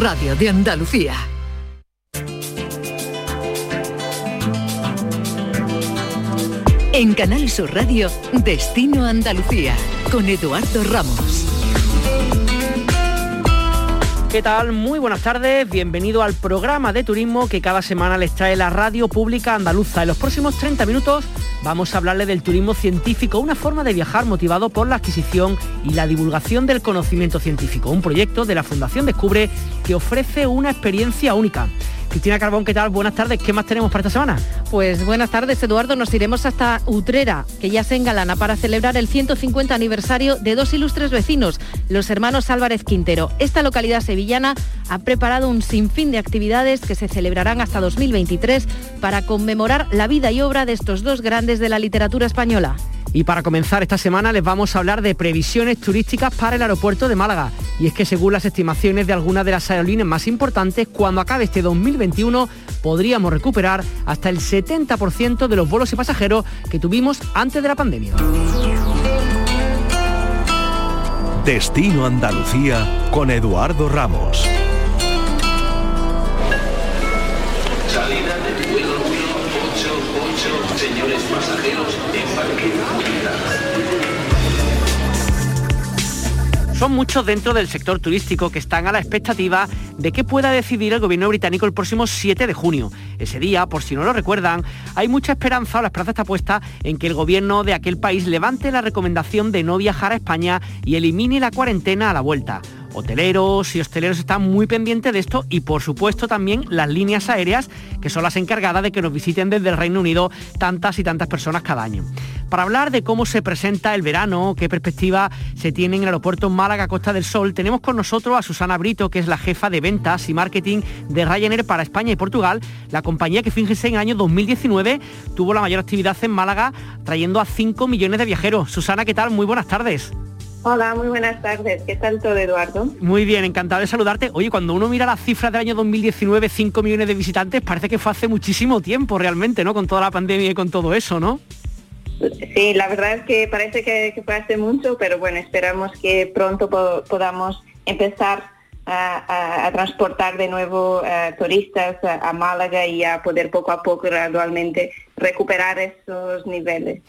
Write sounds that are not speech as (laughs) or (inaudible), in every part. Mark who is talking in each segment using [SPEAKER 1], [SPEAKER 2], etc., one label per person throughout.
[SPEAKER 1] Radio de Andalucía. En Canal Sur Radio, Destino Andalucía, con Eduardo Ramos.
[SPEAKER 2] ¿Qué tal? Muy buenas tardes, bienvenido al programa de turismo que cada semana les trae la radio pública andaluza. En los próximos 30 minutos vamos a hablarle del turismo científico, una forma de viajar motivado por la adquisición y la divulgación del conocimiento científico, un proyecto de la Fundación Descubre que ofrece una experiencia única. Cristina Carbón, ¿qué tal? Buenas tardes. ¿Qué más tenemos para esta semana?
[SPEAKER 3] Pues buenas tardes, Eduardo. Nos iremos hasta Utrera, que ya se engalana para celebrar el 150 aniversario de dos ilustres vecinos, los hermanos Álvarez Quintero. Esta localidad sevillana ha preparado un sinfín de actividades que se celebrarán hasta 2023 para conmemorar la vida y obra de estos dos grandes de la literatura española.
[SPEAKER 2] Y para comenzar esta semana les vamos a hablar de previsiones turísticas para el aeropuerto de Málaga. Y es que según las estimaciones de algunas de las aerolíneas más importantes, cuando acabe este 2021 podríamos recuperar hasta el 70% de los vuelos y pasajeros que tuvimos antes de la pandemia.
[SPEAKER 4] Destino Andalucía con Eduardo Ramos.
[SPEAKER 2] Son muchos dentro del sector turístico que están a la expectativa de qué pueda decidir el gobierno británico el próximo 7 de junio. Ese día, por si no lo recuerdan, hay mucha esperanza, o la esperanza está puesta en que el gobierno de aquel país levante la recomendación de no viajar a España y elimine la cuarentena a la vuelta. Hoteleros y hosteleros están muy pendientes de esto y por supuesto también las líneas aéreas que son las encargadas de que nos visiten desde el Reino Unido tantas y tantas personas cada año. Para hablar de cómo se presenta el verano, qué perspectiva se tiene en el aeropuerto Málaga Costa del Sol, tenemos con nosotros a Susana Brito, que es la jefa de ventas y marketing de Ryanair para España y Portugal, la compañía que fíjense en el año 2019 tuvo la mayor actividad en Málaga, trayendo a 5 millones de viajeros. Susana, ¿qué tal? Muy buenas tardes.
[SPEAKER 5] Hola, muy buenas tardes. ¿Qué tal todo, Eduardo?
[SPEAKER 2] Muy bien, encantado de saludarte. Oye, cuando uno mira las cifras del año 2019, 5 millones de visitantes, parece que fue hace muchísimo tiempo realmente, ¿no? Con toda la pandemia y con todo eso, ¿no?
[SPEAKER 5] Sí, la verdad es que parece que, fue hace mucho, pero bueno, esperamos que pronto podamos empezar a, transportar de nuevo eh, turistas a, Málaga y a poder poco a poco gradualmente recuperar esos niveles.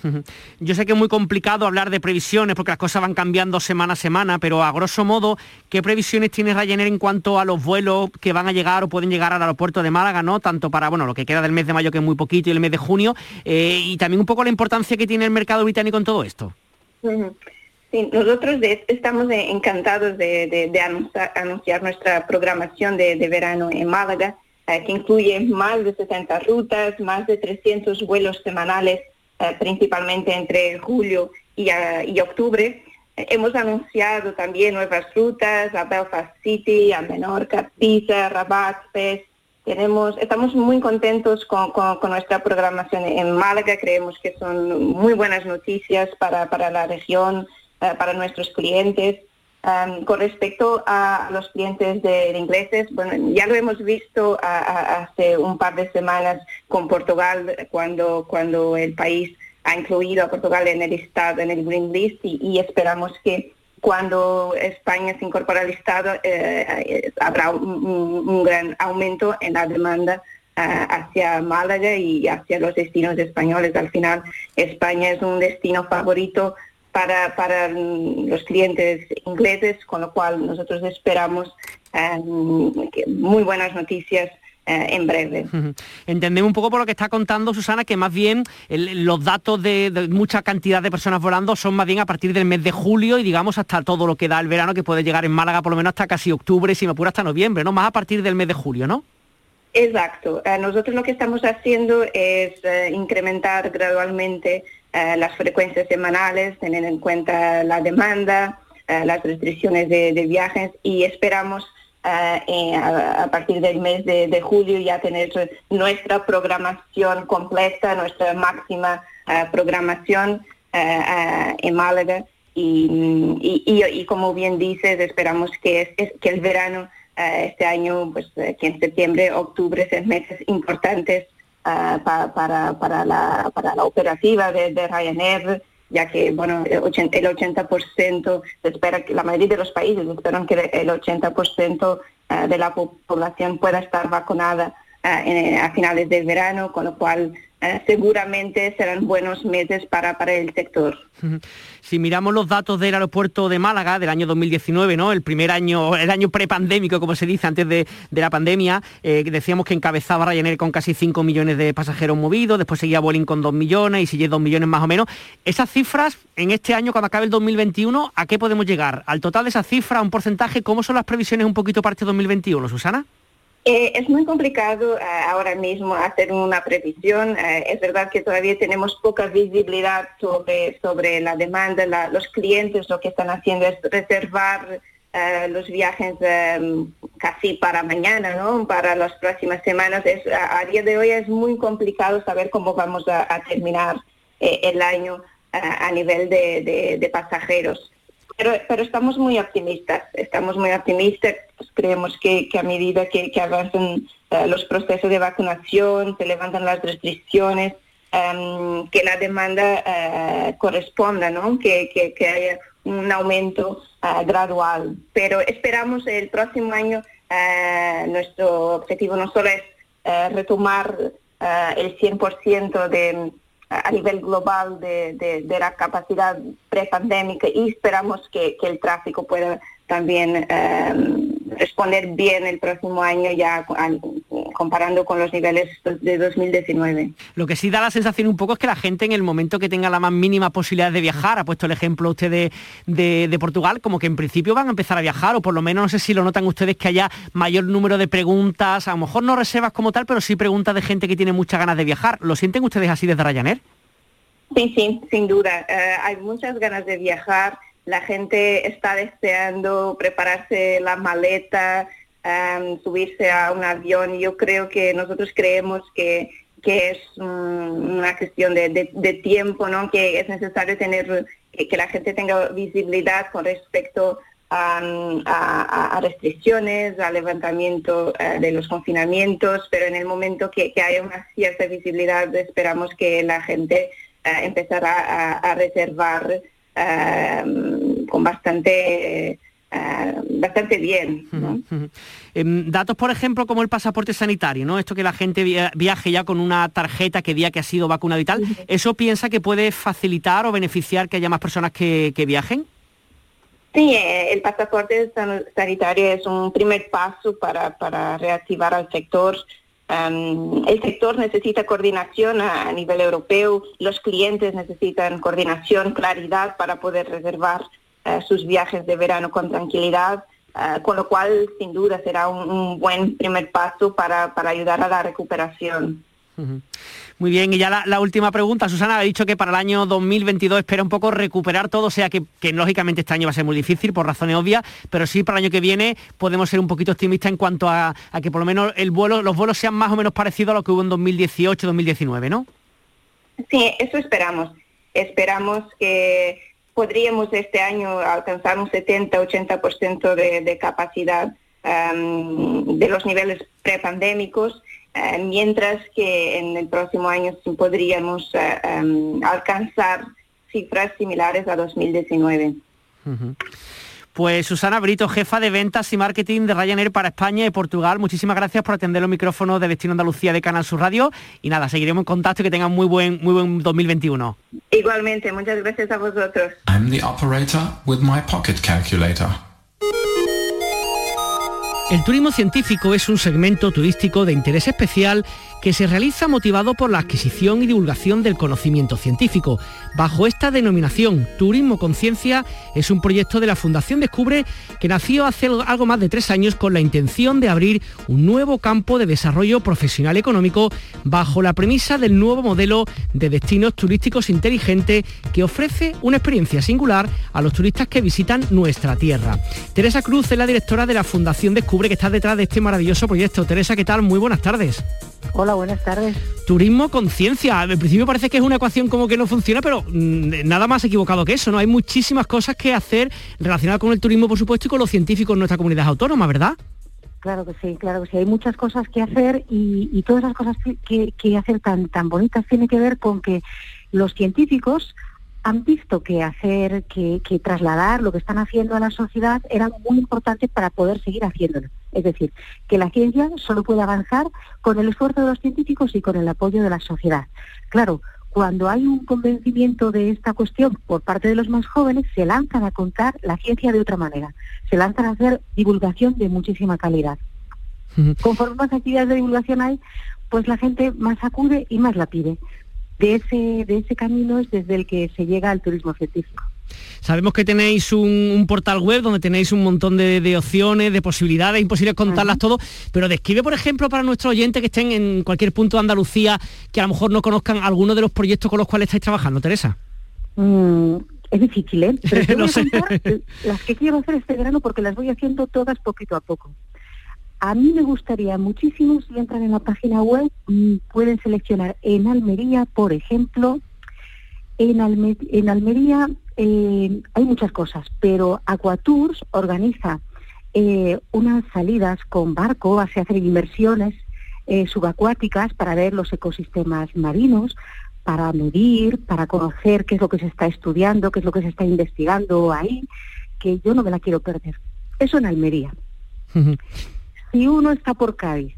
[SPEAKER 2] Yo sé que es muy complicado hablar de previsiones porque las cosas van cambiando semana a semana, pero a grosso modo, ¿qué previsiones tiene Ryanair en cuanto a los vuelos que van a llegar o pueden llegar al aeropuerto de Málaga, ¿no? Tanto para bueno, lo que queda del mes de mayo, que es muy poquito, y el mes de junio, eh, y también un poco la importancia que tiene el mercado británico en todo esto.
[SPEAKER 5] Sí, nosotros estamos encantados de, anunciar, nuestra programación de, verano en Málaga, eh, que incluye más de 60 rutas, más de 300 vuelos semanales, eh, principalmente entre julio y, eh, octubre. hemos anunciado también nuevas rutas a Belfast City, a Menorca, Pisa, Rabat, Fez. Tenemos, estamos muy contentos con, nuestra programación en Málaga, creemos que son muy buenas noticias para la región, eh, para nuestros clientes. con respecto a los clientes de, ingleses, bueno, ya lo hemos visto hace un par de semanas con Portugal, cuando, cuando el país ha incluido a Portugal en el Estado, en el Green List, y, esperamos que cuando España se incorpora al Estado eh, habrá un, gran aumento en la demanda eh, hacia Málaga y hacia los destinos españoles. Al final, España es un destino favorito para, para los clientes ingleses, con lo cual nosotros esperamos em, muy buenas noticias eh, en breve.
[SPEAKER 2] Entendemos un poco por lo que está contando Susana que más bien los datos de, mucha cantidad de personas volando son más bien a partir del mes de julio y digamos hasta todo lo que da el verano que puede llegar en Málaga por lo menos hasta casi octubre, si me apura hasta noviembre, ¿no? Más a partir del mes de julio, ¿no?
[SPEAKER 5] Exacto. Eh, nosotros lo que estamos haciendo es eh, incrementar gradualmente eh, las frecuencias semanales, tener en cuenta la demanda, las restricciones de, viajes y esperamos a, partir del mes de, julio ya tener nuestra programación completa, nuestra máxima programación en Málaga. Y, como bien dices, esperamos que, que el verano este año, pues que en septiembre, octubre, sean meses importantes para, para, la, para la operativa de, Ryanair ya que bueno, el 80%, el 80% se espera que la mayoría de los países esperan que el 80% eh, de la población pueda estar vacunada eh, a finales del verano, con lo cual eh, seguramente serán buenos meses para, para el sector.
[SPEAKER 2] Si miramos los datos del aeropuerto de Málaga del año 2019, ¿no? El primer año, el año prepandémico, como se dice, antes de, la pandemia, eh, decíamos que encabezaba Ryanair con casi 5 millones de pasajeros movidos, después seguía Boeing con 2 millones y sigue 2 millones más o menos. Esas cifras, en este año, cuando acabe el 2021, ¿a qué podemos llegar? ¿Al total de esas cifras, un porcentaje? ¿Cómo son las previsiones un poquito parte de 2021, Susana?
[SPEAKER 5] Eh, es muy complicado eh, ahora mismo hacer una previsión. Eh, es verdad que todavía tenemos poca visibilidad sobre, sobre la demanda. los clientes lo que están haciendo es reservar los viajes em, casi para mañana, ¿no? para las próximas semanas. Es, a, día de hoy es muy complicado saber cómo vamos a, terminar el año a nivel de pasajeros. Pero, estamos muy optimistas, estamos muy optimistas, creemos que, a medida que, avanzan eh, los procesos de vacunación, se levantan las restricciones, em, que la demanda eh, corresponda, ¿no? que, haya un aumento eh, gradual. Pero esperamos el próximo año, nuestro objetivo no solo es retomar el 100% de a nivel global de, la capacidad prepandémica y esperamos que, el tráfico pueda también em, responder bien el próximo año ya comparando con los niveles de 2019.
[SPEAKER 2] Lo que sí da la sensación un poco es que la gente en el momento que tenga la más mínima posibilidad de viajar, ha puesto el ejemplo usted de, Portugal, como que en principio van a empezar a viajar o por lo menos no sé si lo notan ustedes que haya mayor número de preguntas, a lo mejor no reservas como tal, pero sí preguntas de gente que tiene muchas ganas de viajar. ¿Lo sienten ustedes así desde Ryanair?
[SPEAKER 5] Sí, sí, sin duda. Eh, hay muchas ganas de viajar. La gente está deseando prepararse la maleta, em, subirse a un avión. Yo creo que nosotros creemos que, es una cuestión de, tiempo, ¿no? que es necesario tener que, la gente tenga visibilidad con respecto a, restricciones, al levantamiento eh, de los confinamientos, pero en el momento que, que haya una cierta visibilidad esperamos que la gente empezar a, reservar eh, con bastante... Eh, bastante bien.
[SPEAKER 2] Em, datos, por ejemplo, como el pasaporte sanitario, ¿no? Esto que la gente viaje ya con una tarjeta que diga que ha sido vacunado y tal, ¿eso piensa que puede facilitar o beneficiar que haya más personas que, viajen?
[SPEAKER 5] Sí, eh, el pasaporte sanitario es un primer paso para, para reactivar al sector el sector necesita coordinación a, nivel europeo, los clientes necesitan coordinación, claridad para poder reservar eh, sus viajes de verano con tranquilidad, eh, con lo cual sin duda será un, buen primer paso para, ayudar a la recuperación.
[SPEAKER 2] Muy bien, y ya la, última pregunta. Susana ha dicho que para el año 2022 espera un poco recuperar todo, o sea que, lógicamente este año va a ser muy difícil por razones obvias, pero sí para el año que viene podemos ser un poquito optimistas en cuanto a, que por lo menos el vuelo, los vuelos sean más o menos parecidos a lo que hubo en 2018-2019, ¿no?
[SPEAKER 5] Sí, eso esperamos. Esperamos que podríamos este año alcanzar un 70-80% de, de capacidad em, de los niveles prepandémicos mientras que en el próximo año podríamos eh, em, alcanzar cifras similares a 2019.
[SPEAKER 2] Pues Susana Brito, jefa de ventas y marketing de Ryanair para España y Portugal, muchísimas gracias por atender los micrófonos de Destino Andalucía de Canal Sur Radio y nada, seguiremos en contacto y que tengan muy buen, muy buen 2021.
[SPEAKER 5] Igualmente, muchas gracias a vosotros.
[SPEAKER 2] El turismo científico es un segmento turístico de interés especial que se realiza motivado por la adquisición y divulgación del conocimiento científico. Bajo esta denominación, Turismo Conciencia es un proyecto de la Fundación Descubre que nació hace algo más de tres años con la intención de abrir un nuevo campo de desarrollo profesional económico bajo la premisa del nuevo modelo de destinos turísticos inteligentes que ofrece una experiencia singular a los turistas que visitan nuestra tierra. Teresa Cruz es la directora de la Fundación Descubre que está detrás de este maravilloso proyecto. Teresa, ¿qué tal? Muy buenas tardes.
[SPEAKER 6] Hola, buenas tardes.
[SPEAKER 2] Turismo conciencia. En principio parece que es una ecuación como que no funciona, pero mm, nada más equivocado que eso, ¿no? Hay muchísimas cosas que hacer relacionadas con el turismo, por supuesto, y con los científicos en nuestra comunidad autónoma, ¿verdad?
[SPEAKER 6] Claro que sí, claro que sí. Hay muchas cosas que hacer y, todas las cosas que, que, hacer tan, tan bonitas tiene que ver con que los científicos han visto que hacer, que, que, trasladar lo que están haciendo a la sociedad era muy importante para poder seguir haciéndolo. Es decir, que la ciencia solo puede avanzar con el esfuerzo de los científicos y con el apoyo de la sociedad. Claro, cuando hay un convencimiento de esta cuestión por parte de los más jóvenes, se lanzan a contar la ciencia de otra manera, se lanzan a hacer divulgación de muchísima calidad. Conforme más actividades de divulgación hay, pues la gente más acude y más la pide de ese, de ese camino es desde el que se llega al turismo científico.
[SPEAKER 2] Sabemos que tenéis un, portal web donde tenéis un montón de, opciones, de posibilidades, imposible contarlas todo, pero describe, por ejemplo, para nuestros oyentes que estén en cualquier punto de Andalucía, que a lo mejor no conozcan alguno de los proyectos con los cuales estáis trabajando, Teresa.
[SPEAKER 6] Mm, es difícil, ¿eh? Pero (laughs) no sé. las que quiero hacer este verano porque las voy haciendo todas poquito a poco. A mí me gustaría muchísimo, si entran en la página web, mm, pueden seleccionar en Almería, por ejemplo, en, Almería eh, hay muchas cosas, pero Aquatours organiza eh, unas salidas con barco, se hacen inmersiones eh, subacuáticas para ver los ecosistemas marinos, para medir, para conocer qué es lo que se está estudiando, qué es lo que se está investigando ahí, que yo no me la quiero perder. Eso en Almería. Si uno está por Cádiz,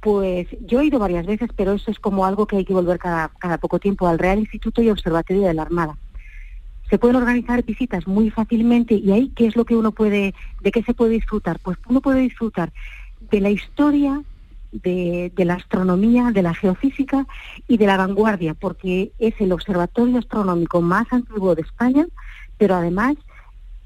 [SPEAKER 6] pues yo he ido varias veces, pero eso es como algo que hay que volver cada, cada poco tiempo al Real Instituto y Observatorio de la Armada. Se pueden organizar visitas muy fácilmente y ahí qué es lo que uno puede, de qué se puede disfrutar. Pues uno puede disfrutar de la historia, de, de, la astronomía, de la geofísica y de la vanguardia, porque es el observatorio astronómico más antiguo de España, pero además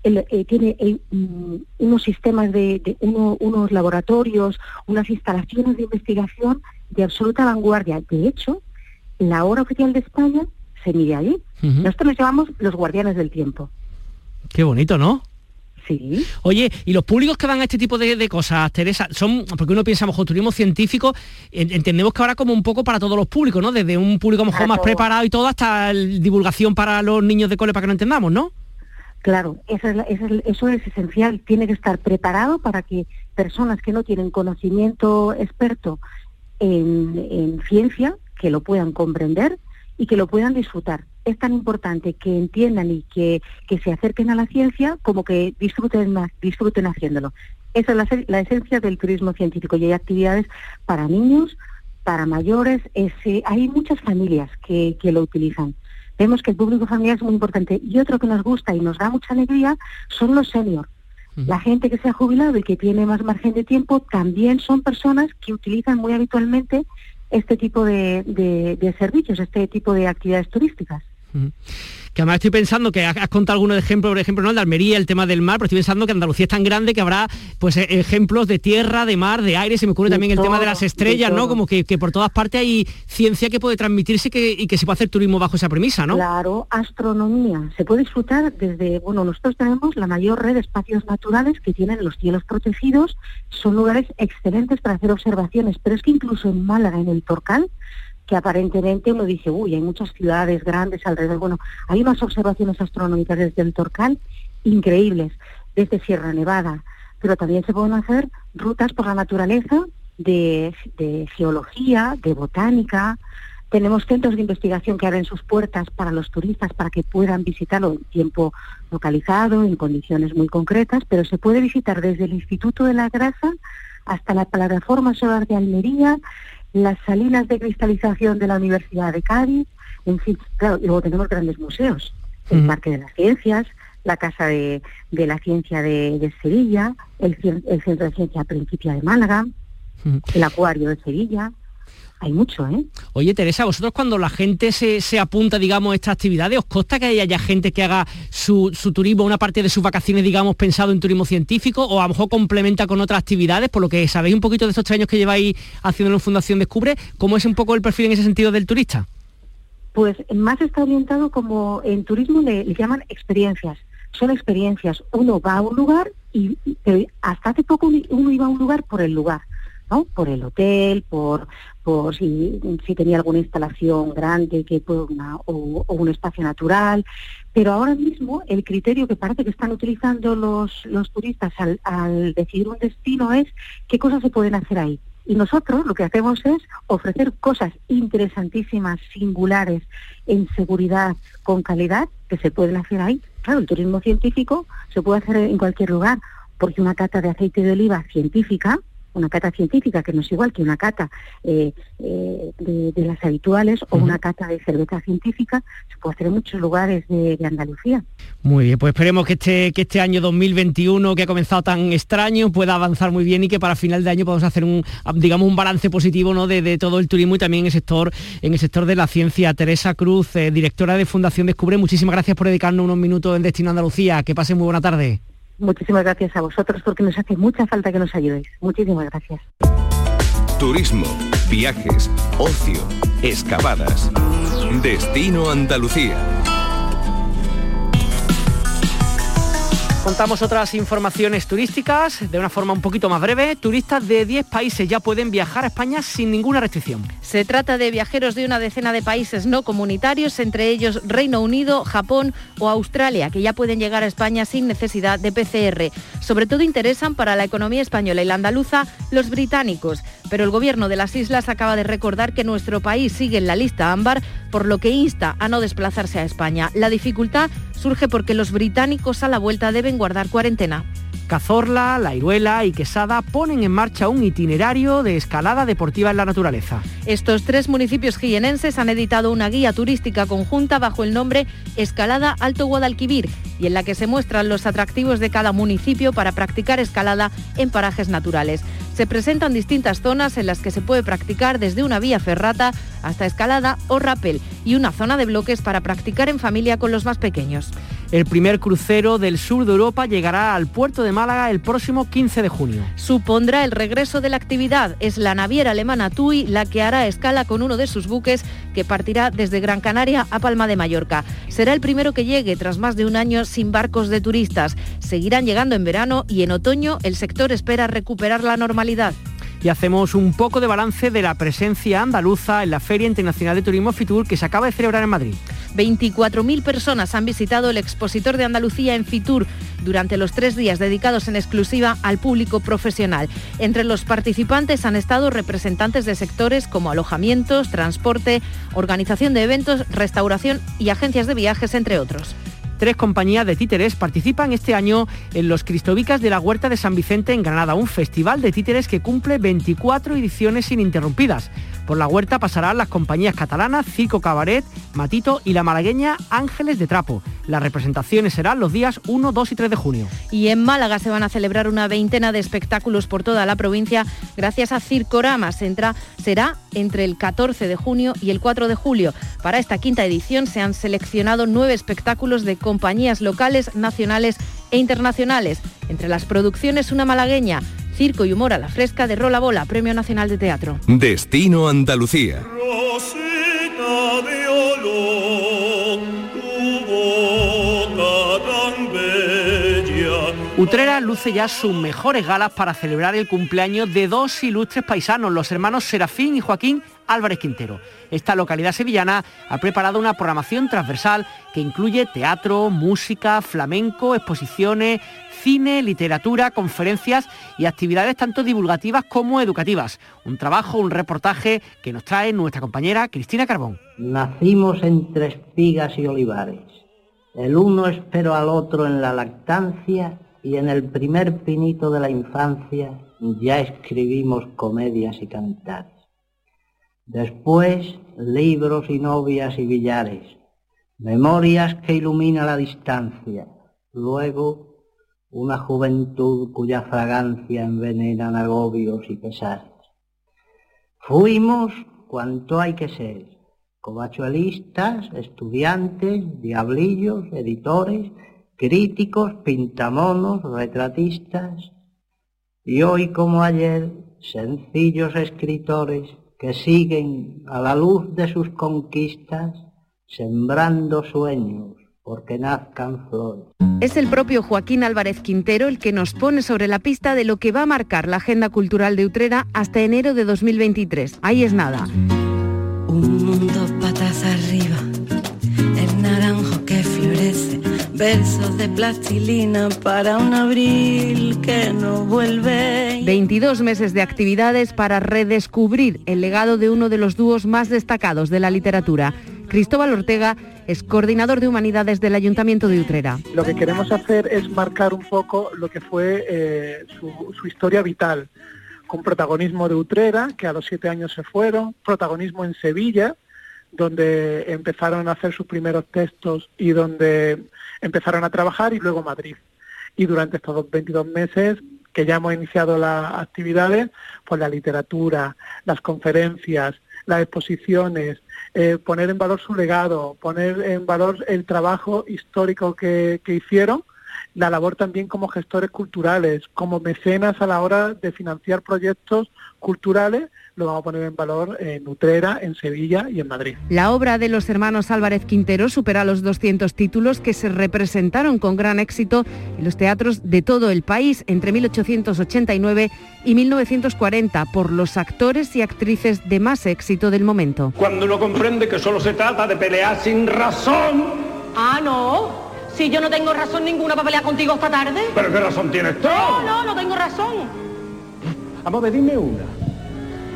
[SPEAKER 6] eh, tiene eh, mm, unos sistemas de, unos laboratorios, unas instalaciones de investigación de absoluta vanguardia. De hecho, la hora oficial de España se mide allí. Nosotros nos llamamos los guardianes del tiempo.
[SPEAKER 2] Qué bonito, ¿no?
[SPEAKER 6] Sí.
[SPEAKER 2] Oye, y los públicos que van a este tipo de, cosas, Teresa, son, porque uno piensa, mejor turismo científico, entendemos que ahora como un poco para todos los públicos, ¿no? Desde un público mejor más preparado y todo hasta divulgación para los niños de cole para que no entendamos, ¿no?
[SPEAKER 6] Claro, eso es, eso es esencial. Tiene que estar preparado para que personas que no tienen conocimiento experto en, ciencia, que lo puedan comprender y que lo puedan disfrutar. Es tan importante que entiendan y que, se acerquen a la ciencia como que disfruten, disfruten haciéndolo. Esa es la, esencia del turismo científico y hay actividades para niños, para mayores. hay muchas familias que lo utilizan. Vemos que el público familiar es muy importante. Y otro que nos gusta y nos da mucha alegría son los seniors. La gente que se ha jubilado y que tiene más margen de tiempo también son personas que utilizan muy habitualmente este tipo de servicios, este tipo de actividades turísticas
[SPEAKER 2] que además estoy pensando que has, contado algunos ejemplos, por ejemplo, ¿no? de Almería, el tema del mar, pero estoy pensando que Andalucía es tan grande que habrá pues e, ejemplos de tierra, de mar, de aire, se me ocurre también el tema de las estrellas, ¿no? Como que, por todas partes hay ciencia que puede transmitirse y que se puede hacer turismo bajo esa premisa, ¿no?
[SPEAKER 6] Claro, astronomía. Se puede disfrutar desde, bueno, nosotros tenemos la mayor red de espacios naturales que tienen los cielos protegidos, son lugares excelentes para hacer observaciones, pero es que incluso en Málaga, en el Torcal, que aparentemente uno dice, uy, hay muchas ciudades grandes alrededor. Bueno, hay unas observaciones astronómicas desde el Torcal increíbles, desde Sierra Nevada, pero también se pueden hacer rutas por la naturaleza de, geología, de botánica. Tenemos centros de investigación que abren sus puertas para los turistas para que puedan visitarlo en tiempo localizado, en condiciones muy concretas, pero se puede visitar desde el Instituto de la Grasa hasta la plataforma solar de Almería, las salinas de cristalización de la Universidad de Cádiz, en fin, claro, y luego tenemos grandes museos, el Parque de las Ciencias, la Casa de, la Ciencia de, Sevilla, el, Centro de Ciencia Principia de Málaga, el Acuario de Sevilla, hay mucho, ¿eh?
[SPEAKER 2] Oye, Teresa, vosotros cuando la gente se, apunta, digamos, a estas actividades, ¿os consta que haya gente que haga su, turismo, una parte de sus vacaciones, digamos, pensado en turismo científico, o a lo mejor complementa con otras actividades, por lo que sabéis un poquito de estos tres años que lleváis haciendo en Fundación Descubre, ¿cómo es un poco el perfil en ese sentido del turista?
[SPEAKER 6] Pues más está orientado como en turismo le, llaman experiencias. Son experiencias. Uno va a un lugar y, y hasta hace poco uno iba a un lugar por el lugar por el hotel, por, si, tenía alguna instalación grande que una, o, un espacio natural. Pero ahora mismo el criterio que parece que están utilizando los, los turistas al, decidir un destino es qué cosas se pueden hacer ahí. Y nosotros lo que hacemos es ofrecer cosas interesantísimas, singulares, en seguridad, con calidad, que se pueden hacer ahí. Claro, el turismo científico se puede hacer en cualquier lugar, porque una cata de aceite de oliva científica una cata científica, que no es igual que una cata eh, eh, de, las habituales o una cata de cerveza científica, se puede hacer en muchos lugares de, Andalucía.
[SPEAKER 2] Muy bien, pues esperemos que este, que este año 2021, que ha comenzado tan extraño, pueda avanzar muy bien y que para final de año podamos hacer un, digamos, un balance positivo ¿no? de, todo el turismo y también en el sector, en el sector de la ciencia. Teresa Cruz, eh, directora de Fundación Descubre, muchísimas gracias por dedicarnos unos minutos en Destino Andalucía. Que pasen muy buena tarde.
[SPEAKER 6] Muchísimas gracias a vosotros porque nos hace mucha falta que nos ayudéis. Muchísimas gracias.
[SPEAKER 4] Turismo, viajes, ocio, excavadas. Destino Andalucía.
[SPEAKER 2] Contamos otras informaciones turísticas de una forma un poquito más breve. Turistas de 10 países ya pueden viajar a España sin ninguna restricción.
[SPEAKER 3] Se trata de viajeros de una decena de países no comunitarios, entre ellos Reino Unido, Japón o Australia, que ya pueden llegar a España sin necesidad de PCR. Sobre todo interesan para la economía española y la andaluza los británicos. Pero el gobierno de las islas acaba de recordar que nuestro país sigue en la lista ámbar, por lo que insta a no desplazarse a España. La dificultad surge porque los británicos a la vuelta deben guardar cuarentena.
[SPEAKER 2] Cazorla, La Iruela y Quesada ponen en marcha un itinerario de escalada deportiva en la naturaleza.
[SPEAKER 3] Estos tres municipios jienenses han editado una guía turística conjunta bajo el nombre Escalada Alto Guadalquivir y en la que se muestran los atractivos de cada municipio para practicar escalada en parajes naturales. Se presentan distintas zonas en las que se puede practicar desde una vía ferrata hasta escalada o rappel y una zona de bloques para practicar en familia con los más pequeños.
[SPEAKER 2] El primer crucero del sur de Europa llegará al puerto de Málaga el próximo 15 de junio.
[SPEAKER 3] Supondrá el regreso de la actividad. Es la naviera alemana TUI la que hará escala con uno de sus buques que partirá desde Gran Canaria a Palma de Mallorca. Será el primero que llegue tras más de un año sin barcos de turistas. Seguirán llegando en verano y en otoño el sector espera recuperar la normalidad
[SPEAKER 2] y hacemos un poco de balance de la presencia andaluza en la Feria Internacional de Turismo Fitur que se acaba de celebrar en Madrid.
[SPEAKER 3] 24.000 personas han visitado el expositor de Andalucía en Fitur durante los tres días dedicados en exclusiva al público profesional. Entre los participantes han estado representantes de sectores como alojamientos, transporte, organización de eventos, restauración y agencias de viajes, entre otros.
[SPEAKER 2] Tres compañías de títeres participan este año en los Cristobicas de la Huerta de San Vicente en Granada, un festival de títeres que cumple 24 ediciones ininterrumpidas. Por la huerta pasarán las compañías catalanas Circo Cabaret, Matito y la malagueña Ángeles de Trapo. Las representaciones serán los días 1, 2 y 3 de junio.
[SPEAKER 3] Y en Málaga se van a celebrar una veintena de espectáculos por toda la provincia gracias a Circorama. será entre el 14 de junio y el 4 de julio. Para esta quinta edición se han seleccionado nueve espectáculos de compañías locales, nacionales e internacionales. Entre las producciones una malagueña, Circo y Humor a la Fresca de Rola Bola, Premio Nacional de Teatro.
[SPEAKER 4] Destino Andalucía.
[SPEAKER 2] Utrera luce ya sus mejores galas para celebrar el cumpleaños de dos ilustres paisanos, los hermanos Serafín y Joaquín Álvarez Quintero. Esta localidad sevillana ha preparado una programación transversal que incluye teatro, música, flamenco, exposiciones, cine, literatura, conferencias y actividades tanto divulgativas como educativas. Un trabajo, un reportaje que nos trae nuestra compañera Cristina Carbón.
[SPEAKER 7] Nacimos entre espigas y olivares. El uno esperó al otro en la lactancia y en el primer pinito de la infancia ya escribimos comedias y cantares. Después, libros y novias y billares, memorias que ilumina la distancia. Luego, una juventud cuya fragancia envenenan agobios y pesares. Fuimos cuanto hay que ser, covachuelistas, estudiantes, diablillos, editores, críticos, pintamonos, retratistas, y hoy como ayer, sencillos escritores que siguen a la luz de sus conquistas, sembrando sueños, porque nazcan flores.
[SPEAKER 3] Es el propio Joaquín Álvarez Quintero el que nos pone sobre la pista de lo que va a marcar la agenda cultural de Utrera hasta enero de 2023. Ahí es nada.
[SPEAKER 8] Un mundo patas arriba, versos de plastilina para un abril que no vuelve.
[SPEAKER 3] 22 meses de actividades para redescubrir el legado de uno de los dúos más destacados de la literatura. Cristóbal Ortega es coordinador de humanidades del Ayuntamiento de Utrera.
[SPEAKER 9] Lo que queremos hacer es marcar un poco lo que fue eh, su, historia vital, con protagonismo de Utrera, que a los siete años se fueron, protagonismo en Sevilla, donde empezaron a hacer sus primeros textos y donde empezaron a trabajar, y luego Madrid. Y durante estos 22 meses que ya hemos iniciado las actividades, pues la literatura, las conferencias, las exposiciones, eh, poner en valor su legado, poner en valor el trabajo histórico que, que hicieron, la labor también como gestores culturales, como mecenas a la hora de financiar proyectos culturales lo vamos a poner en valor en Utrera, en Sevilla y en Madrid.
[SPEAKER 3] La obra de los hermanos Álvarez Quintero supera los 200 títulos que se representaron con gran éxito en los teatros de todo el país entre 1889 y 1940 por los actores y actrices de más éxito del momento.
[SPEAKER 10] Cuando uno comprende que solo se trata de pelear sin razón.
[SPEAKER 11] Ah, no. Si yo no tengo razón ninguna para pelear contigo esta tarde.
[SPEAKER 10] ¿Pero qué razón tienes tú?
[SPEAKER 11] No, no, no tengo razón.
[SPEAKER 10] Vamos a dime una.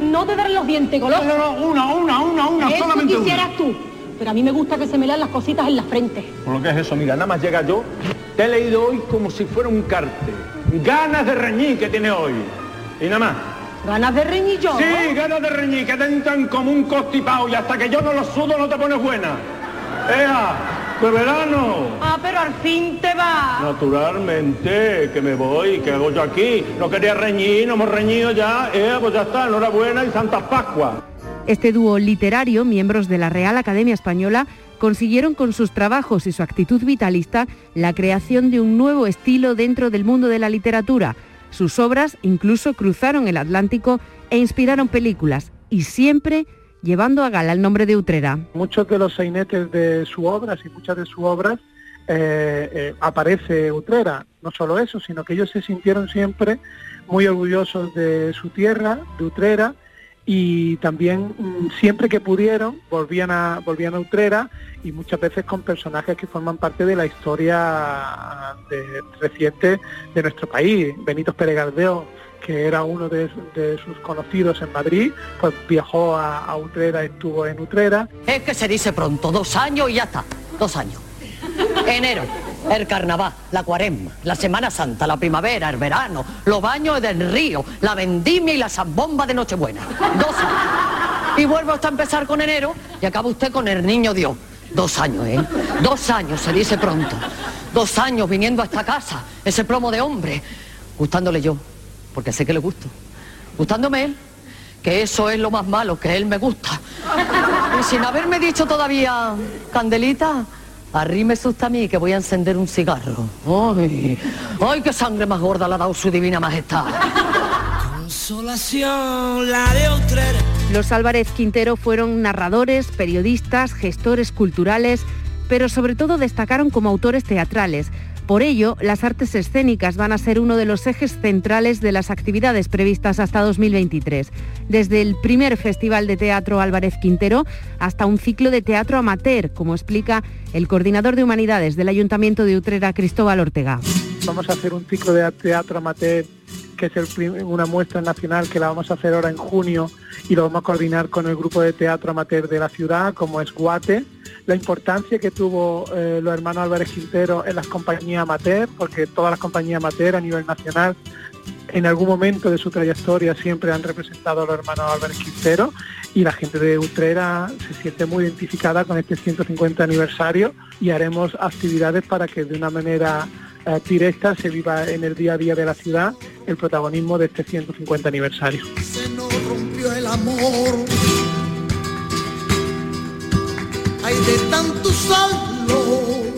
[SPEAKER 11] No te daré los dientes, goloso.
[SPEAKER 10] No, no, una, una, una, una,
[SPEAKER 11] eso
[SPEAKER 10] solamente
[SPEAKER 11] quisieras tú. Pero a mí me gusta que se me lean las cositas en la frente.
[SPEAKER 10] Por lo que es eso, mira, nada más llega yo, te he leído hoy como si fuera un cartel. Ganas de reñir que tiene hoy. Y nada más.
[SPEAKER 11] ¿Ganas de reñir yo?
[SPEAKER 10] Sí, ganas de reñir, que te entran como un costipado y hasta que yo no lo sudo no te pones buena. ¡Ea! ¡De verano!
[SPEAKER 11] Ah, pero al fin te va.
[SPEAKER 10] Naturalmente, que me voy, que hago yo aquí. No quería reñir, no hemos reñido ya. ¡Ea! Pues ya está, enhorabuena y Santa Pascua.
[SPEAKER 3] Este dúo literario, miembros de la Real Academia Española, consiguieron con sus trabajos y su actitud vitalista la creación de un nuevo estilo dentro del mundo de la literatura. Sus obras incluso cruzaron el Atlántico e inspiraron películas, y siempre llevando a gala el nombre de Utrera.
[SPEAKER 9] Muchos de los sainetes de sus obras y muchas de sus obras eh, eh, aparece Utrera. No solo eso, sino que ellos se sintieron siempre muy orgullosos de su tierra, de Utrera, y también mm, siempre que pudieron volvían a, volvían a Utrera y muchas veces con personajes que forman parte de la historia reciente de nuestro país. Benito Pérez Galdeo que era uno de, sus conocidos en Madrid, pues viajó a, Utrera, estuvo en Utrera.
[SPEAKER 11] Es que se dice pronto, dos años y ya está, dos años. Enero, el carnaval, la cuaresma, la Semana Santa, la primavera, el verano, los baños del río, la vendimia y la zambomba de Nochebuena. Dos años. Y vuelvo hasta empezar con enero y acaba usted con el niño Dios. Dos años, ¿eh? Dos años, se dice pronto. Dos años viniendo a esta casa, ese plomo de hombre, gustándole yo porque sé que le gusto. Gustándome él, que eso es lo más malo, que él me gusta. Y sin haberme dicho todavía, Candelita, arrímese susta a mí que voy a encender un cigarro. ¡Ay! ¡Ay, qué sangre más gorda le ha dado su divina majestad!
[SPEAKER 3] Consolación, la de Los Álvarez Quintero fueron narradores, periodistas, gestores culturales, pero sobre todo destacaron como autores teatrales. Por ello, las artes escénicas van a ser uno de los ejes centrales de las actividades previstas hasta 2023. Desde el primer Festival de Teatro Álvarez Quintero hasta un ciclo de teatro amateur, como explica el coordinador de humanidades del Ayuntamiento de Utrera, Cristóbal Ortega.
[SPEAKER 9] Vamos a hacer un ciclo de teatro amateur es una muestra nacional que la vamos a hacer ahora en junio y lo vamos a coordinar con el grupo de teatro amateur de la ciudad, como es Guate. La importancia que tuvo eh, los hermanos Álvarez Quintero en las compañías amateur, porque todas las compañías amateur a nivel nacional en algún momento de su trayectoria siempre han representado a los hermanos Álvarez Quintero y la gente de Utrera se siente muy identificada con este 150 aniversario y haremos actividades para que de una manera eh, directa se viva en el día a día de la ciudad el protagonismo de este 150 aniversario. el amor.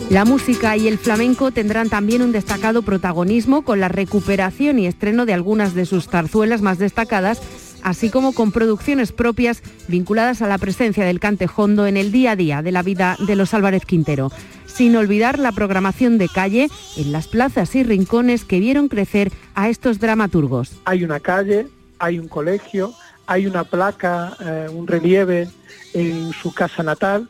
[SPEAKER 3] La música y el flamenco tendrán también un destacado protagonismo con la recuperación y estreno de algunas de sus zarzuelas más destacadas, así como con producciones propias vinculadas a la presencia del cantejondo en el día a día de la vida de los Álvarez Quintero, sin olvidar la programación de calle en las plazas y rincones que vieron crecer a estos dramaturgos.
[SPEAKER 9] Hay una calle, hay un colegio, hay una placa, eh, un relieve en su casa natal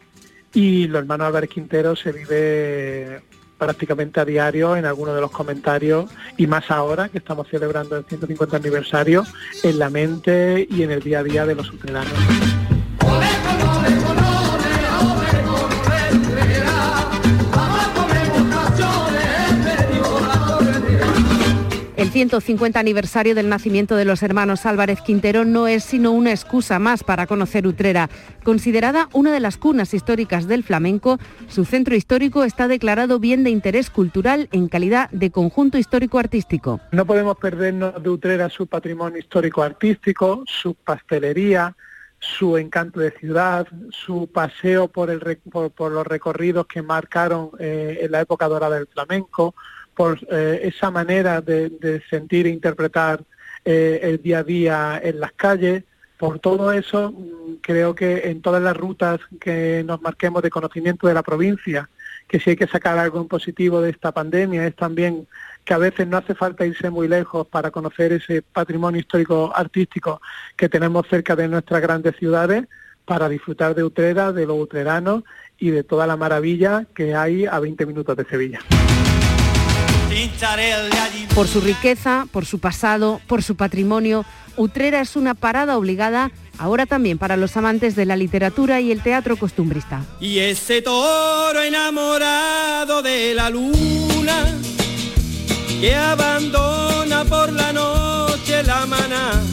[SPEAKER 9] y los hermanos Álvarez Quintero se vive prácticamente a diario en algunos de los comentarios y más ahora que estamos celebrando el 150 aniversario en la mente y en el día a día de los ciudadanos.
[SPEAKER 3] El 150 aniversario del nacimiento de los hermanos Álvarez Quintero no es sino una excusa más para conocer Utrera. Considerada una de las cunas históricas del flamenco, su centro histórico está declarado bien de interés cultural en calidad de conjunto histórico-artístico.
[SPEAKER 9] No podemos perdernos de Utrera su patrimonio histórico-artístico, su pastelería, su encanto de ciudad, su paseo por, los recorridos que marcaron eh, en la época dorada del flamenco, por eh, esa manera de, sentir e interpretar eh, el día a día en las calles. Por todo eso, mm, creo que en todas las rutas que nos marquemos de conocimiento de la provincia, que si hay que sacar algo en positivo de esta pandemia, es también que a veces no hace falta irse muy lejos para conocer ese patrimonio histórico artístico que tenemos cerca de nuestras grandes ciudades, para disfrutar de Utrera, de los utreranos y de toda la maravilla que hay a 20 minutos de Sevilla.
[SPEAKER 3] Por su riqueza, por su pasado, por su patrimonio, Utrera es una parada obligada ahora también para los amantes de la literatura y el teatro costumbrista.
[SPEAKER 12] Y ese toro enamorado de la luna que abandona por la noche la maná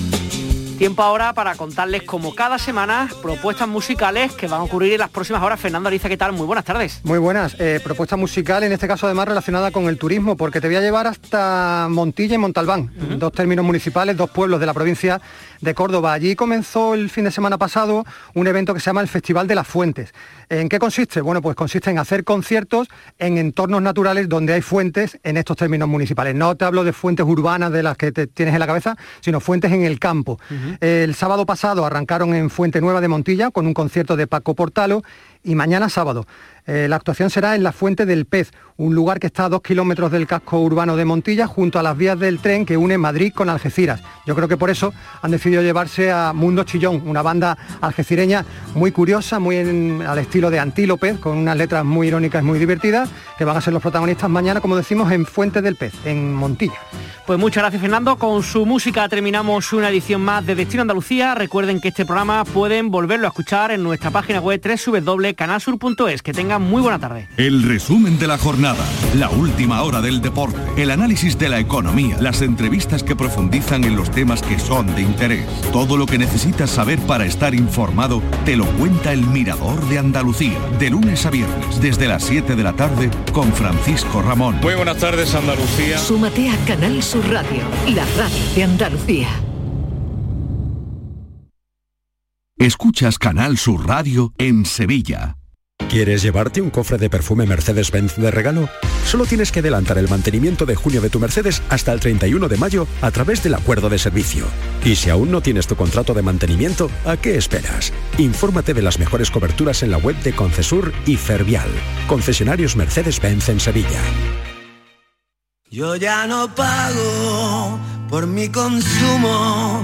[SPEAKER 2] Tiempo ahora para contarles como cada semana propuestas musicales que van a ocurrir en las próximas horas. Fernando Ariza, ¿qué tal? Muy buenas tardes.
[SPEAKER 13] Muy buenas. Eh, propuesta musical, en este caso además relacionada con el turismo, porque te voy a llevar hasta Montilla y Montalbán, dos términos municipales, dos pueblos de la provincia de Córdoba. Allí comenzó el fin de semana pasado un evento que se llama el Festival de las Fuentes. ¿En qué consiste? Bueno, pues consiste en hacer conciertos en entornos naturales donde hay fuentes en estos términos municipales. No te hablo de fuentes urbanas de las que te tienes en la cabeza, sino fuentes en el campo. El sábado pasado arrancaron en Fuente Nueva de Montilla con un concierto de Paco Portalo y mañana sábado eh, la actuación será en la Fuente del Pez, un lugar que está a dos kilómetros del casco urbano de Montilla, junto a las vías del tren que une Madrid con Algeciras. Yo creo que por eso han decidido llevarse a Mundo Chillón, una banda algecireña muy curiosa, muy al estilo de Antílope, con unas letras muy irónicas y muy divertidas, que van a ser los protagonistas mañana, como decimos, en Fuente del Pez, en Montilla.
[SPEAKER 2] Pues muchas gracias Fernando. Con su música terminamos una edición más de Destino Andalucía. Recuerden que este programa pueden volverlo a escuchar en nuestra página web www.canalsur.es. Que tengan muy buena tarde.
[SPEAKER 4] El resumen de la jornada, la última hora del deporte, el análisis de la economía, las entrevistas que profundizan en los temas que son de interés. Todo lo que necesitas saber para estar informado te lo cuenta el Mirador de Andalucía, de lunes a viernes, desde las 7 de la tarde con Francisco Ramón.
[SPEAKER 14] Muy buenas tardes Andalucía.
[SPEAKER 1] Súmate a Canal Sur Radio, la radio de Andalucía.
[SPEAKER 4] Escuchas Canal Sur Radio en Sevilla.
[SPEAKER 15] ¿Quieres llevarte un cofre de perfume Mercedes-Benz de regalo? Solo tienes que adelantar el mantenimiento de junio de tu Mercedes hasta el 31 de mayo a través del acuerdo de servicio. Y si aún no tienes tu contrato de mantenimiento, ¿a qué esperas? Infórmate de las mejores coberturas en la web de Concesur y Fervial. Concesionarios Mercedes-Benz en Sevilla.
[SPEAKER 16] Yo ya no pago por mi consumo